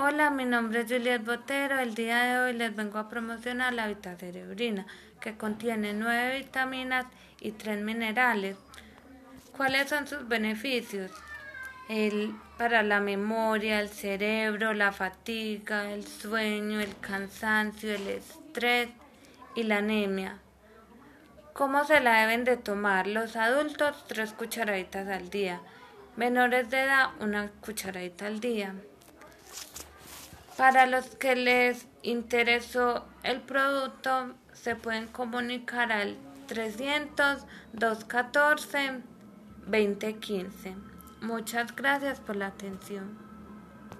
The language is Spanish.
Hola, mi nombre es Juliet Botero. El día de hoy les vengo a promocionar la Vitacerebrina, que contiene nueve vitaminas y tres minerales. ¿Cuáles son sus beneficios? El, para la memoria, el cerebro, la fatiga, el sueño, el cansancio, el estrés y la anemia. ¿Cómo se la deben de tomar? Los adultos, tres cucharaditas al día. Menores de edad, una cucharadita al día. Para los que les interesó el producto, se pueden comunicar al 300 214 2015. Muchas gracias por la atención.